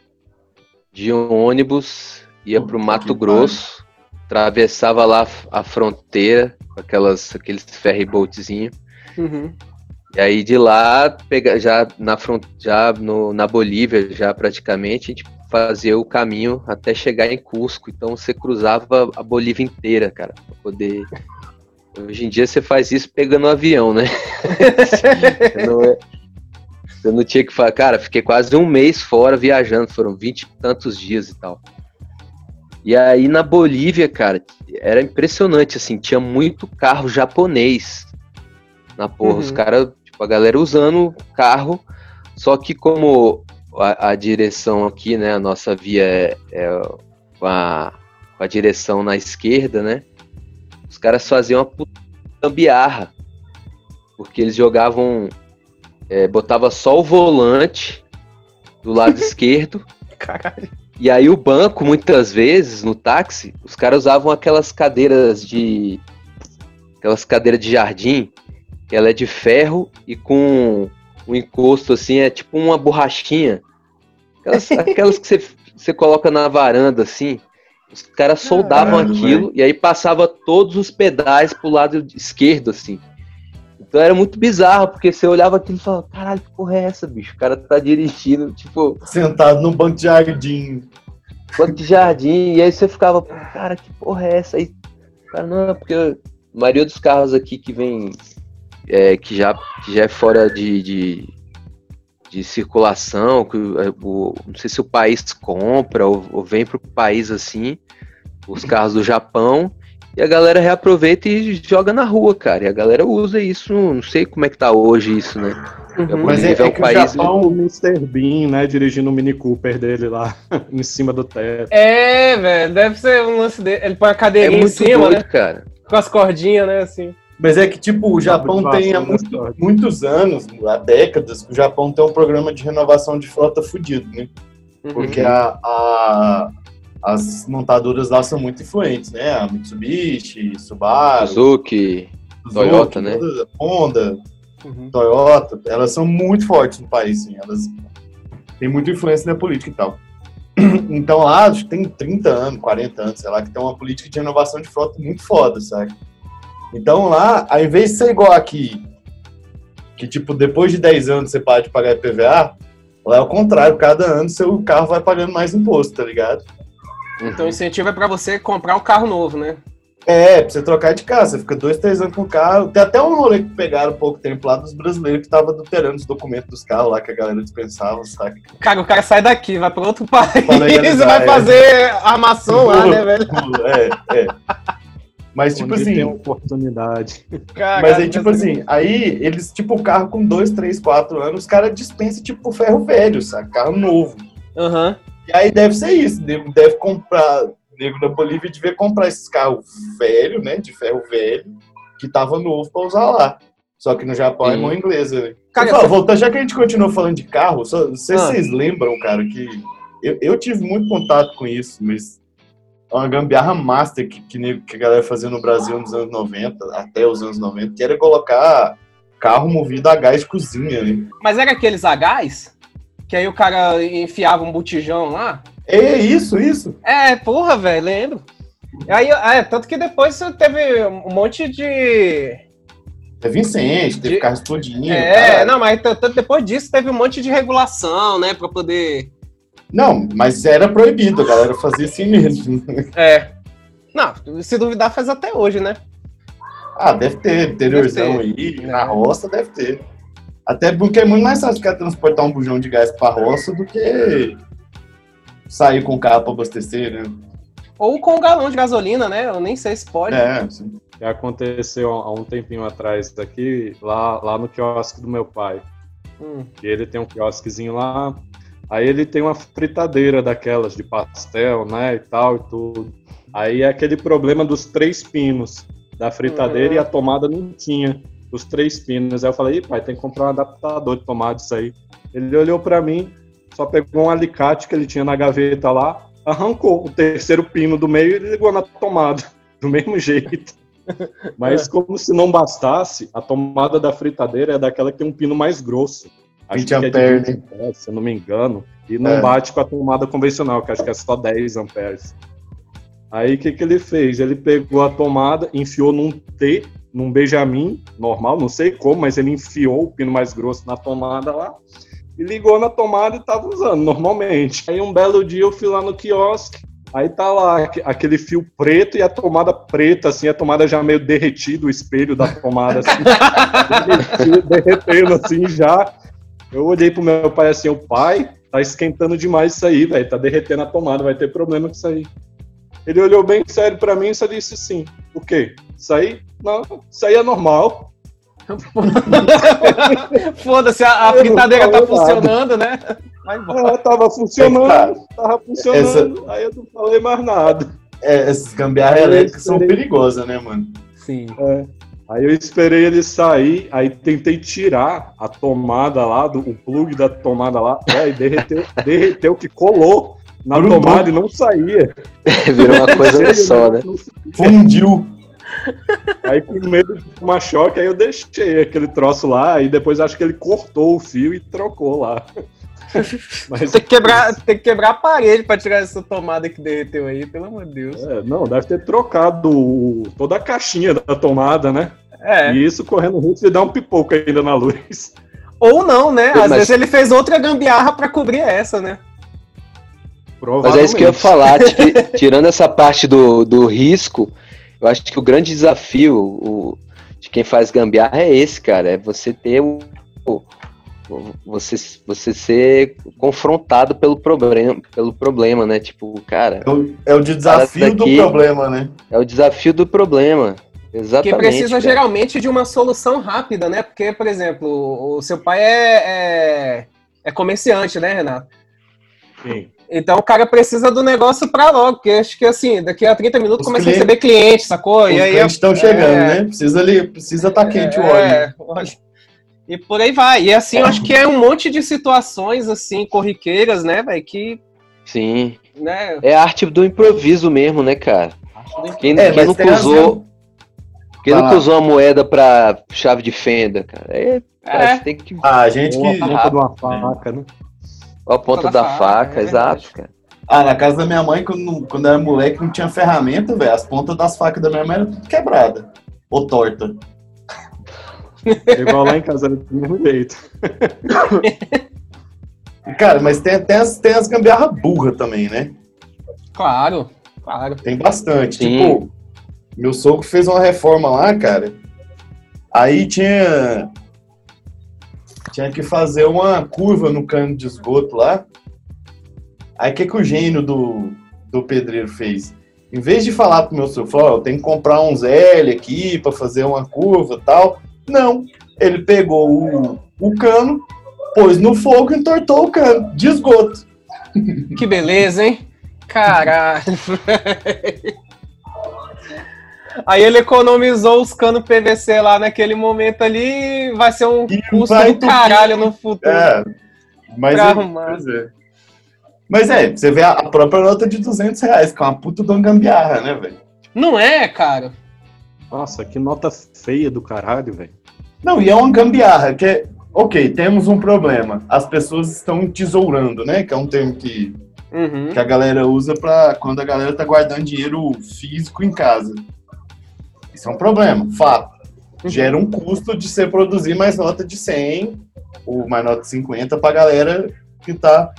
de um ônibus, ia pro que Mato. Grosso, atravessava lá a fronteira com aquelas, aqueles ferryboatzinhos. Uhum. E aí de lá, pega, já, na, front, já no, na Bolívia, já praticamente, a gente fazia o caminho até chegar em Cusco. Então você cruzava a Bolívia inteira, cara, pra poder. Hoje em dia você faz isso pegando um avião, né? Não, é- você não tinha que falar, cara, fiquei quase um mês fora viajando, foram vinte e tantos dias e tal. E aí na Bolívia, cara, era impressionante, assim, tinha muito carro japonês na porra. Os Uhum. caras, tipo, a galera usando carro, só que como a, a direção aqui, né, a nossa via é, é com, a, com a direção na esquerda, né, os caras faziam uma puta gambiarra, porque eles jogavam, é, botava só o volante do lado esquerdo Caralho. E aí o banco, muitas vezes, no táxi, os caras usavam aquelas cadeiras de. Aquelas cadeiras de jardim, que ela é de ferro e com um encosto assim, é tipo uma borrachinha. Aquelas, aquelas que você, você coloca na varanda assim. Os caras soldavam Caralho, aquilo e aí passava todos os pedais pro lado esquerdo, assim. Então era muito bizarro, porque você olhava aquilo e falava, caralho, que porra é essa, bicho? O cara tá dirigindo, tipo, Sentado num banco de jardim. banco de jardim, e aí você ficava, "Pô, cara, que porra é essa? Aí, cara, não, é porque a maioria dos carros aqui que vem, é, que, já, que já é fora de, de, de circulação, que o- é, o- não sei se o país compra ou, ou vem pro país assim, os carros do Japão, e a galera reaproveita e joga na rua, cara, e a galera usa isso, não sei como é que tá hoje isso, né? Uhum. Mas é, Inclusive, é é um que o país- Japão. O Mr. Bean, né, dirigindo o Mini Cooper dele lá, em cima do teto. É, velho, deve ser um lance dele. Ele põe a É cadeirinha em muito cima, doido, né? cara. Com as cordinhas, né? Assim. Mas é que, tipo, o Japão tem há vassoura, muito- muitos anos, há décadas, que o Japão tem um programa de renovação de frota fudido, né? Uhum. Porque a, a- as montadoras lá são muito influentes, né? A Mitsubishi, Subaru, Suzuki, Suzuki, Toyota, né? Honda, Uhum. Toyota, elas são muito fortes no país, sim. Elas têm muita influência na política e tal. Então lá, acho que tem 30 anos, 40 anos, sei lá, que tem uma política de renovação de frota muito foda, sabe? Então lá, ao invés de ser igual aqui, que tipo, depois de 10 anos você para de pagar IPVA, lá é o contrário, cada ano seu carro vai pagando mais imposto, tá ligado? Então o incentivo é pra você comprar um carro novo, né? É, pra você trocar de carro, você fica dois, três anos com o carro. Tem até um rolê que pegaram há pouco tempo lá dos brasileiros que tava adulterando os documentos dos carros lá que a galera dispensava, sabe? Cara, o cara sai daqui, vai pra outro país e legalizar, vai é. fazer armação lá, né, velho? É, é. Mas tipo onde tem assim, oportunidade. Caralho, mas aí tipo assim, aí eles, tipo, o carro com dois, três, quatro anos, os caras dispensam tipo ferro velho, sabe? Carro novo. Aham. E aí deve ser isso, deve, deve comprar, nego da Bolívia devia comprar esses carros velho, né, de ferro velho, que tava novo pra usar lá. Só que no Japão é Sim. mão inglesa, né? Cara, voltar, já que a gente continuou falando de carro, só, não sei Ah. se vocês lembram, cara, que eu, eu tive muito contato com isso, mas é uma gambiarra master que, que, que a galera fazia no Brasil nos anos 90, até os anos 90, que era colocar carro movido a gás de cozinha, né? Mas era aqueles a gás? Que aí o cara enfiava um botijão lá? É isso, isso. É, porra, velho, lembro. Aí, é, tanto que depois teve um monte de. Teve incêndio, teve De- carro explodindo. É, caralho. não, mas depois disso teve um monte de regulação, né, pra poder. Não, mas era proibido, a galera fazia assim mesmo. É. Não, se duvidar, faz até hoje, né? Ah, deve ter, interiorzão Deve aí, na roça deve ter. Até porque é muito mais fácil ficar transportar um bujão de gás pra roça do que sair com o carro pra abastecer, né? Ou com um galão de gasolina, né? Eu nem sei se pode. É, sim. Que aconteceu há um tempinho atrás aqui, lá, lá no quiosque do meu pai. Hum. E ele tem um quiosquezinho lá. Aí ele tem uma fritadeira daquelas de pastel, né? E tal e tudo. Aí é aquele problema dos três pinos da fritadeira Uhum. e a tomada não tinha os três pinos. Aí eu falei, pai, tem que comprar um adaptador de tomada isso aí. Ele olhou pra mim, só pegou um alicate que ele tinha na gaveta lá, arrancou o terceiro pino do meio e ligou na tomada. Do mesmo jeito. Mas como se não bastasse, a tomada da fritadeira é daquela que tem um pino mais grosso. Acho 20 que é de ampere, 20 amperes, se eu não me engano. E não É. bate com a tomada convencional, que acho que é só 10 amperes. Aí o que, que ele fez? Ele pegou a tomada, enfiou num T, num Benjamin normal, não sei como, mas ele enfiou o pino mais grosso na tomada lá e ligou na tomada e tava usando normalmente. Aí um belo dia eu fui lá no quiosque, aí tá lá aque- aquele fio preto e a tomada preta, assim, a tomada já meio derretida, o espelho da tomada, assim, derretendo assim já. Eu olhei pro meu pai assim, o pai, tá esquentando demais isso aí, velho, tá derretendo a tomada, vai ter problema com isso aí. Ele olhou bem sério pra mim e só disse assim, o quê? Isso aí? Não, isso aí é normal. Foda-se, a, a fritadeira tá falei nada. funcionando, né? Vai embora. Ah, tava funcionando, tava funcionando, aí eu não falei mais nada. É, essas gambiarras elétricas são perigosas, né, mano? Sim. Aí eu esperei ele sair, aí tentei tirar a tomada lá, do, o plug da tomada lá, é, e derreteu, derreteu que colou na tomada e não saía. Virou uma coisa só, né? Fundiu. Aí com medo de tomar choque, aí eu deixei aquele troço lá e depois acho que ele cortou o fio e trocou lá. Mas Tem que quebrar, tem que quebrar a parede pra tirar essa tomada que derreteu aí, pelo amor de Deus. é, não, deve ter trocado o- toda a caixinha da tomada, né? É. E isso correndo risco de dar um pipoco ainda na luz. Ou não, né? Às Mas- vezes ele fez outra gambiarra pra cobrir essa, né? Mas é isso que eu ia falar. ti- Tirando essa parte do, do risco, eu acho que o grande desafio o- de quem faz gambiarra é esse, cara. É você ter o. o- você, você ser confrontado pelo problema, pelo problema, né? Tipo, cara, É o, é o desafio Parece do daqui- problema, né? é o desafio do problema. Exatamente. Que precisa cara. geralmente de uma solução rápida, né? Porque, por exemplo, o o seu pai é, é, é comerciante, né, Renato? Sim. Então o cara precisa do negócio pra logo, porque acho que assim, daqui a 30 minutos Os começa clientes- a receber cliente, sacou? Os e aí clientes estão chegando, é, né? Precisa ali, precisa estar quente o óleo. É, óleo. E por aí vai. E assim, eu acho que é um monte de situações assim, corriqueiras, né, velho, que, Sim. né, É a arte do improviso mesmo, né, cara? Quem, É, quem mas nunca usou. Quem Vai nunca lá. usou uma moeda pra chave de fenda, cara? É, cara, É. você tem que. Ah, a gente a que. ponta de uma faca, né? A ponta da da, faca, faca, é exato, cara. Ah, na casa da minha mãe, quando, quando era moleque, não tinha ferramenta, velho. As pontas das facas da minha mãe eram tudo quebrada. Ou torta. É igual lá em casa era do mesmo jeito. Cara, mas tem, tem as, tem as gambiarra burra também, né? claro, claro. Tem bastante. Sim. Tipo, meu sogro fez uma reforma lá, cara. Aí tinha. Tinha que fazer uma curva no cano de esgoto lá. Aí o que, que o gênio do, do pedreiro fez? Em vez de falar pro meu sogro, falou, eu tenho que comprar uns L aqui pra fazer uma curva tal. Não. Ele pegou o, o cano, pôs no fogo e entortou o cano de esgoto. Que beleza, hein? Caralho. Aí ele economizou os canos PVC lá naquele momento ali, vai ser um E custo vai do caralho no futuro. É, mas Pra é, é. Mas é, você vê a, a própria nota de 200 reais, que é uma puta de uma gambiarra, né, velho? Não é, cara? Nossa, que nota feia do caralho, velho. Não, e é uma gambiarra, que é, ok, temos um problema. As pessoas estão tesourando, né? Que é um termo que, Uhum. que a galera usa pra quando a galera tá guardando dinheiro físico em casa. Isso é um problema, fato. Gera um custo de você produzir mais nota de 100 ou mais nota de 50 pra galera que tá.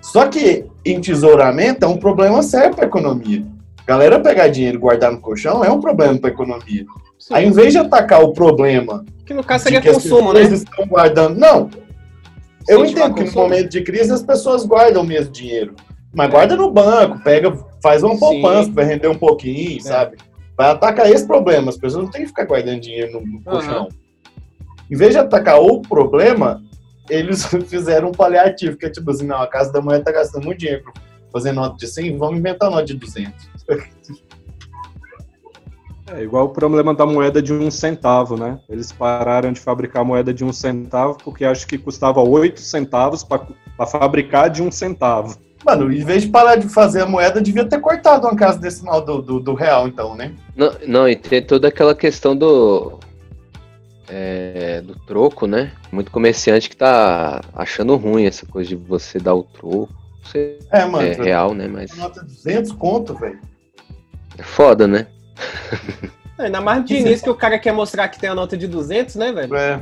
Só que em tesouramento é um problema sério pra economia. Galera pegar dinheiro e guardar no colchão é um problema pra economia. Sim. Aí, em vez de atacar o problema Que no caso seria que as consumo, né? pessoas estão guardando. Não. Eu entendo que no momento de crise as pessoas guardam mesmo dinheiro. Mas guarda no banco, pega, faz uma poupança para render um pouquinho, É. sabe? Vai atacar esse problema. As pessoas não têm que ficar guardando dinheiro no, no colchão. Em vez de atacar o problema, eles fizeram um paliativo, que é tipo assim, não, a casa da mulher tá gastando muito dinheiro pra fazer nota de 100, vamos inventar nota de 200. É igual o problema da moeda de um centavo, né? Eles pararam de fabricar moeda de um centavo porque acho que custava oito centavos para fabricar de um centavo. Mano, em vez de parar de fazer a moeda, devia ter cortado uma casa decimal do, do, do real, então, né? Não, não, e tem toda aquela questão do. é, do troco, né? Muito comerciante que tá achando ruim essa coisa de você dar o troco. Não sei É, se mano. é real, né? Mas Nota de 200 conto, velho. é foda, né? Ainda mais de início que o cara quer mostrar que tem a nota de 200, né, velho? É.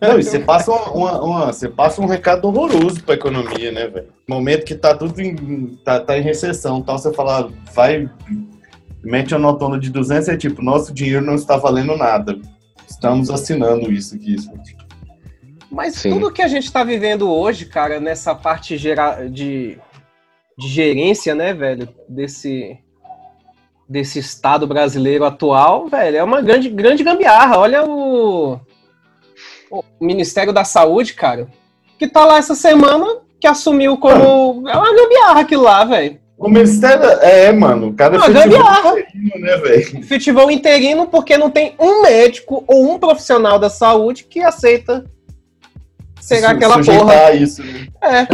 Não, e você passa, uma, uma- uma- você passa um recado horroroso pra economia, né, velho? Momento que tá tudo em, tá, tá em recessão tal, você fala, vai, mete uma notona de 200 é tipo, nosso dinheiro não está valendo nada. Estamos assinando isso aqui. Mas Sim. tudo que a gente tá vivendo hoje, cara, nessa parte gera... de... de gerência, né, velho, desse desse estado brasileiro atual, velho, é uma grande grande gambiarra. Olha o o Ministério da Saúde, cara, que tá lá essa semana que assumiu como é uma gambiarra aquilo lá, velho. O Ministério, é, mano, o cara efetivou gambiarra. interino, né, velho? Efetivou interino porque não tem um médico ou um profissional da saúde que aceita Será aquela porra. isso. né? É.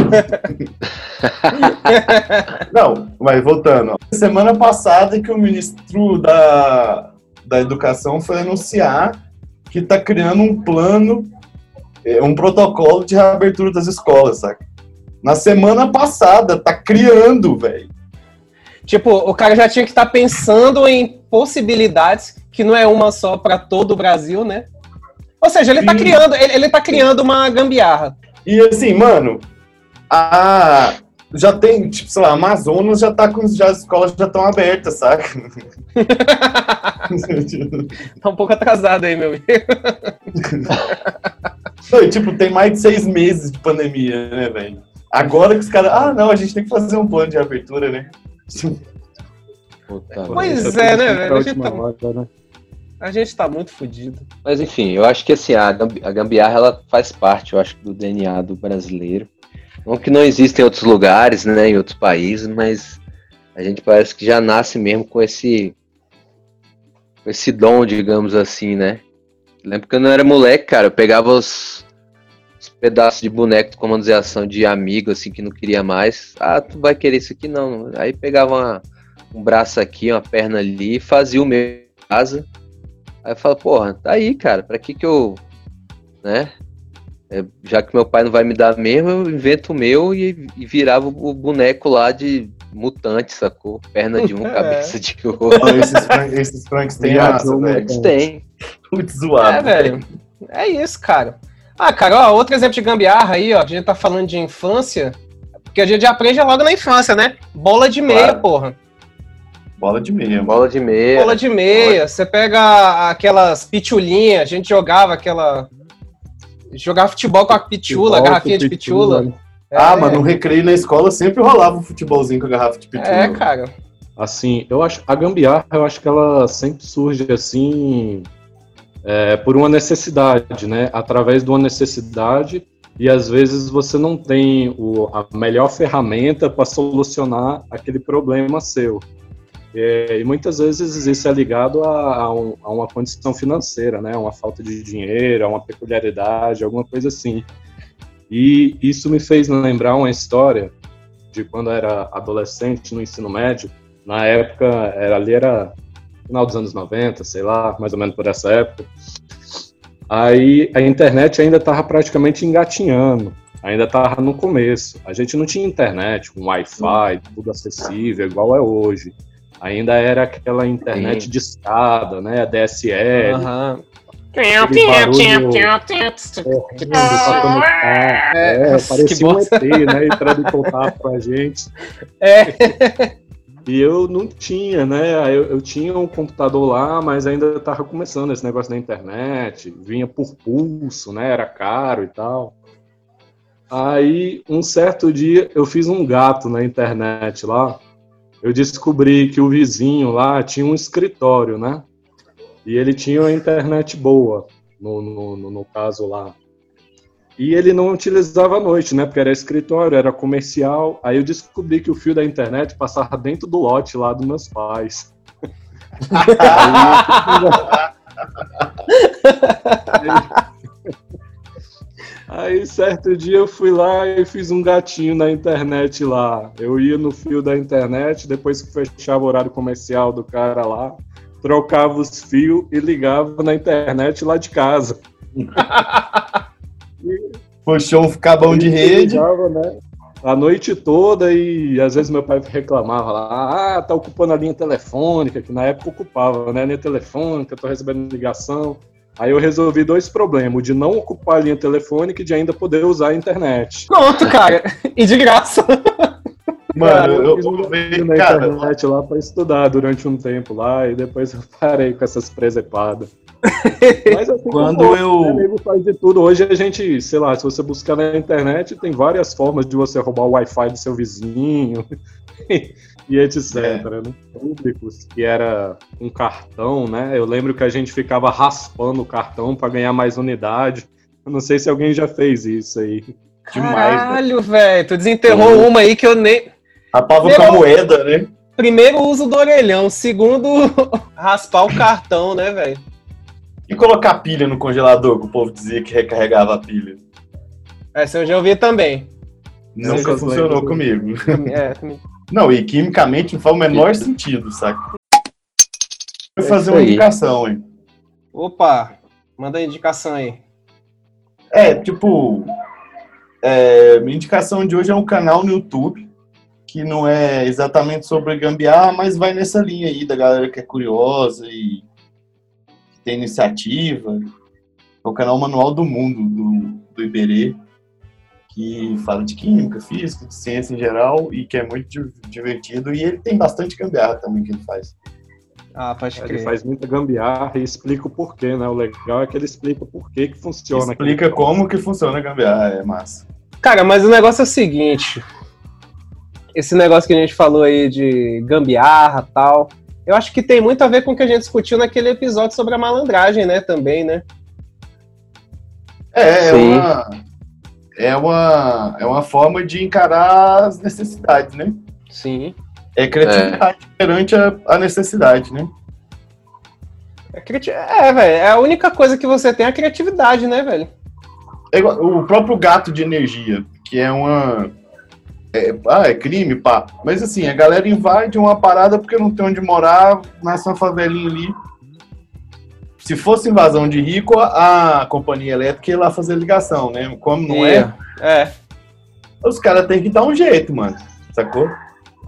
Não, mas voltando. ó. Semana passada que o ministro da, da Educação foi anunciar que está criando um plano, eh, um protocolo de reabertura das escolas, saca? Na semana passada, tá criando, velho. Tipo, o cara já tinha que estar pensando em possibilidades, que não é uma só pra todo o Brasil, né? Ou seja, ele tá criando, ele, ele tá criando uma gambiarra. E assim, mano, a. Já tem, tipo, sei lá, Amazonas já tá com. Já, as escolas já estão abertas, saca? Tá um pouco atrasado aí, meu amigo. Não, e, tipo, tem mais de seis meses de pandemia, né, velho? Agora que os caras. Ah, não, a gente tem que fazer um plano de abertura, né? Puta Pois é, né, velho? A gente, tá, né? a gente tá muito fudido. Mas enfim, eu acho que assim, a gambiarra ela faz parte, eu acho, do DNA do brasileiro. Não que não exista em outros lugares, né, em outros países, mas a gente parece que já nasce mesmo com esse com esse dom, digamos assim, né? Lembro que eu era moleque, cara, eu pegava os, os pedaços de boneco de comandização de amigo, assim, que não queria mais. Ah, tu vai querer isso aqui? Não. Aí pegava uma- um braço aqui, uma perna ali, fazia o meu em casa. Aí eu falo, porra, tá aí, cara, pra que que eu, né? É, já que meu pai não vai me dar mesmo, eu invento o meu e, e virava o boneco lá de mutante, sacou? Perna de um, É. cabeça de Ó, outro. esses, fran- esses franks têm raça, velho. Tem. Muito zoado. É, velho. É isso, cara. Ah, cara, ó, outro exemplo de gambiarra aí, ó. A gente tá falando de infância. Porque a gente já aprende logo na infância, né? Bola de meia, Claro. porra. Bola de meia. Bola de meia. Bola de meia. Você pega aquelas pitulinhas, a gente jogava aquela. Jogava futebol com a pitula, Futebol, garrafinha de pitula. pitula. Ah, É, mas no recreio na escola sempre rolava um futebolzinho com a garrafa de pitula. É, cara. Assim, eu acho a gambiarra, eu acho que ela sempre surge assim é, por uma necessidade, né? Através de uma necessidade e às vezes você não tem o, a melhor ferramenta para solucionar aquele problema seu. É, e muitas vezes isso é ligado a, a um- a uma condição financeira, né? Uma falta de dinheiro, a uma peculiaridade, alguma coisa assim. E isso me fez lembrar uma história de quando eu era adolescente no ensino médio. Na época, era, ali era final dos anos 90, sei lá, mais ou menos por essa época. Aí a internet ainda estava praticamente engatinhando, ainda estava no começo. A gente não tinha internet, com Wi-Fi, tudo acessível, igual é hoje. Ainda era aquela internet Sim. de escada, né, a DSL, pra conectar. É, É, parecia um. ET, né, entrando em contato com a gente. É. E eu não tinha, né? Eu, eu tinha um computador lá, mas ainda estava começando esse negócio da internet. Vinha por pulso, né? Era caro e tal. Aí, um certo dia, eu fiz um gato na internet lá. Eu descobri que o vizinho lá tinha um escritório, né? E ele tinha uma internet boa, no, no, no- caso lá. E ele não utilizava à noite, né? Porque era escritório, era comercial. Aí eu descobri que o fio da internet passava dentro do lote lá dos meus pais. aí, aí, certo dia eu fui lá e fiz um gatinho na internet lá. Eu ia no fio da internet, depois que fechava o horário comercial do cara lá, trocava os fios e ligava na internet lá de casa. Puxou um cabão de rede. Ligava, né? A noite toda e às vezes meu pai reclamava lá, ah, tá ocupando a linha telefônica, que na época ocupava, né? Linha telefônica, tô recebendo ligação. Aí eu resolvi dois problemas, o de não ocupar a linha telefônica e de ainda poder usar a internet. Pronto, cara. E de graça. Mano, Cara, eu, fiz eu, um eu, vídeo na cara, internet lá pra estudar durante um tempo lá e depois eu parei com essas presepadas. Mas assim, Quando como, eu- né, nego faz de tudo. Hoje a gente, sei lá, se você buscar na internet, tem várias formas de você roubar o Wi-Fi do seu vizinho e etc. É. Né? Públicos, que era um cartão, né? Eu lembro que a gente ficava raspando o cartão para ganhar mais unidade. Eu não sei se alguém já fez isso aí. Demais, Caralho, velho. Tu desenterrou uma aí que eu nem. rapava Meu- com a moeda, né? Primeiro, uso do orelhão. Segundo, raspar o cartão, né, velho? E colocar pilha no congelador, que o povo dizia que recarregava a pilha. Essa eu já ouvi também. Nunca Nunca funcionou lembro. comigo. É, também. Não, e quimicamente não faz o menor sentido, saca? Vou É fazer uma indicação, hein? Opa, manda a indicação aí. É, tipo, é, minha indicação de hoje é um canal no YouTube que não é exatamente sobre gambiarra, mas vai nessa linha aí da galera que é curiosa e que tem iniciativa. É o canal Manual do Mundo, do, do Iberê, que fala de química, física, de ciência em geral e que é muito di- divertido. E ele tem bastante gambiarra também que ele faz. Ah, pode Ele faz muita gambiarra e explica o porquê, né? O legal é que ele explica o porquê que funciona. Explica aquele como que funciona a gambiarra, é massa. Cara, mas o negócio é o seguinte. Esse negócio que a gente falou aí de gambiarra e tal. Eu acho que tem muito a ver com o que a gente discutiu naquele episódio sobre a malandragem, né? Também, né? É, é Sim. uma, é uma é uma forma de encarar as necessidades, né? Sim. É criatividade perante a, a necessidade, né? É, é, velho. É a única coisa que você tem é a criatividade, né, velho? É igual- o próprio gato de energia, que é uma. é- ah, é crime, pá. Mas assim, a galera invade uma parada porque não tem onde morar, nasce uma favelinha ali. Se fosse invasão de rico, a, companhia elétrica ia lá fazer ligação, né? Como não é, É. os caras têm que dar um jeito, mano. Sacou?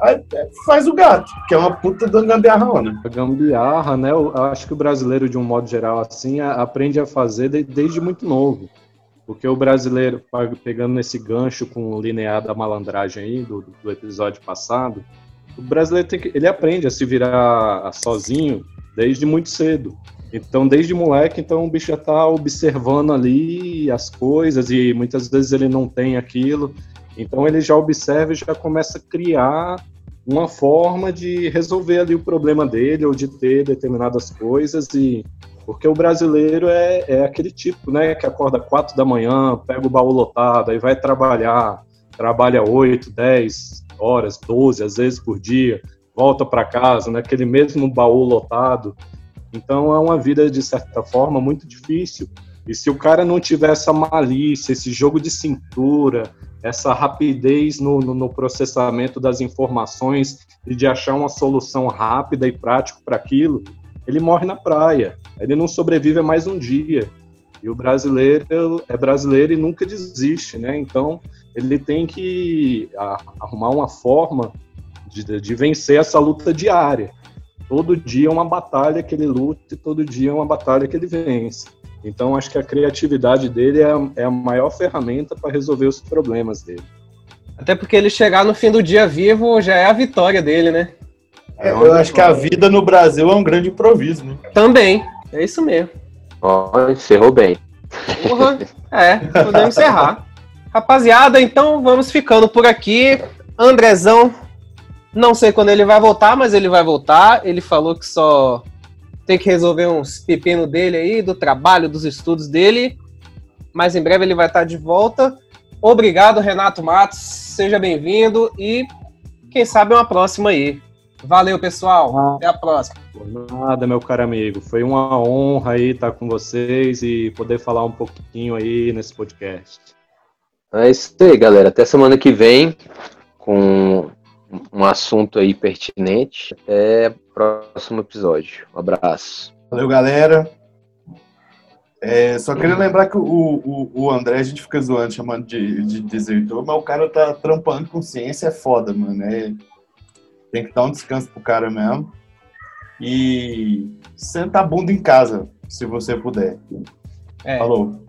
Aí é, faz o gato, que é uma puta da gambiarrona. A gambiarra, né? Eu acho que o brasileiro, de um modo geral, assim, aprende a fazer de- desde muito novo. Porque o brasileiro, pegando nesse gancho com o linear da malandragem aí, do, do episódio passado, o brasileiro tem que, ele aprende a se virar sozinho desde muito cedo. Então, desde moleque, então o bicho já tá observando ali as coisas e muitas vezes ele não tem aquilo. Então ele já observa e já começa a criar uma forma de resolver ali o problema dele ou de ter determinadas coisas e porque o brasileiro é, é aquele tipo, né, que acorda quatro da manhã, pega o baú lotado, aí vai trabalhar, trabalha 8, 10 horas, 12 às vezes por dia, volta para casa naquele mesmo baú lotado. Então é uma vida de certa forma muito difícil. E se o cara não tiver essa malícia, esse jogo de cintura, essa rapidez no, no, no processamento das informações e de achar uma solução rápida e prática para aquilo, ele morre na praia. Ele não sobrevive mais um dia. E o brasileiro é brasileiro e nunca desiste, né? Então ele tem que a- arrumar uma forma de, de vencer essa luta diária. Todo dia é uma batalha que ele luta e todo dia é uma batalha que ele vence. Então acho que a criatividade dele é a, é a maior ferramenta para resolver os problemas dele. Até porque ele chegar no fim do dia vivo já é a vitória dele, né? É, eu acho que a vida no Brasil é um grande improviso, né? Também. É isso mesmo. Ó, encerrou bem. Porra, é, podemos encerrar. Rapaziada, então vamos ficando por aqui. Andrezão, não sei quando ele vai voltar, mas ele vai voltar. Ele falou que só tem que resolver uns pepinos dele aí, do trabalho, dos estudos dele. Mas em breve ele vai estar de volta. Obrigado, Renato Matos. Seja bem-vindo e quem sabe uma próxima aí. Valeu, pessoal. Até a próxima. Por nada, meu caro amigo. Foi uma honra aí estar com vocês e poder falar um pouquinho aí nesse podcast. É isso aí, galera. Até semana que vem com um assunto aí pertinente. É próximo episódio. Um abraço. Valeu, galera. É, só queria lembrar que o, o, o André, a gente fica zoando, chamando de, de desertor, mas o cara tá trampando com ciência, é foda, mano. É, tem que dar um descanso pro cara mesmo. E senta a bunda em casa, se você puder. É, Falou.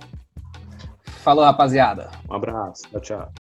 falou, rapaziada. Um abraço. Tchau, tchau.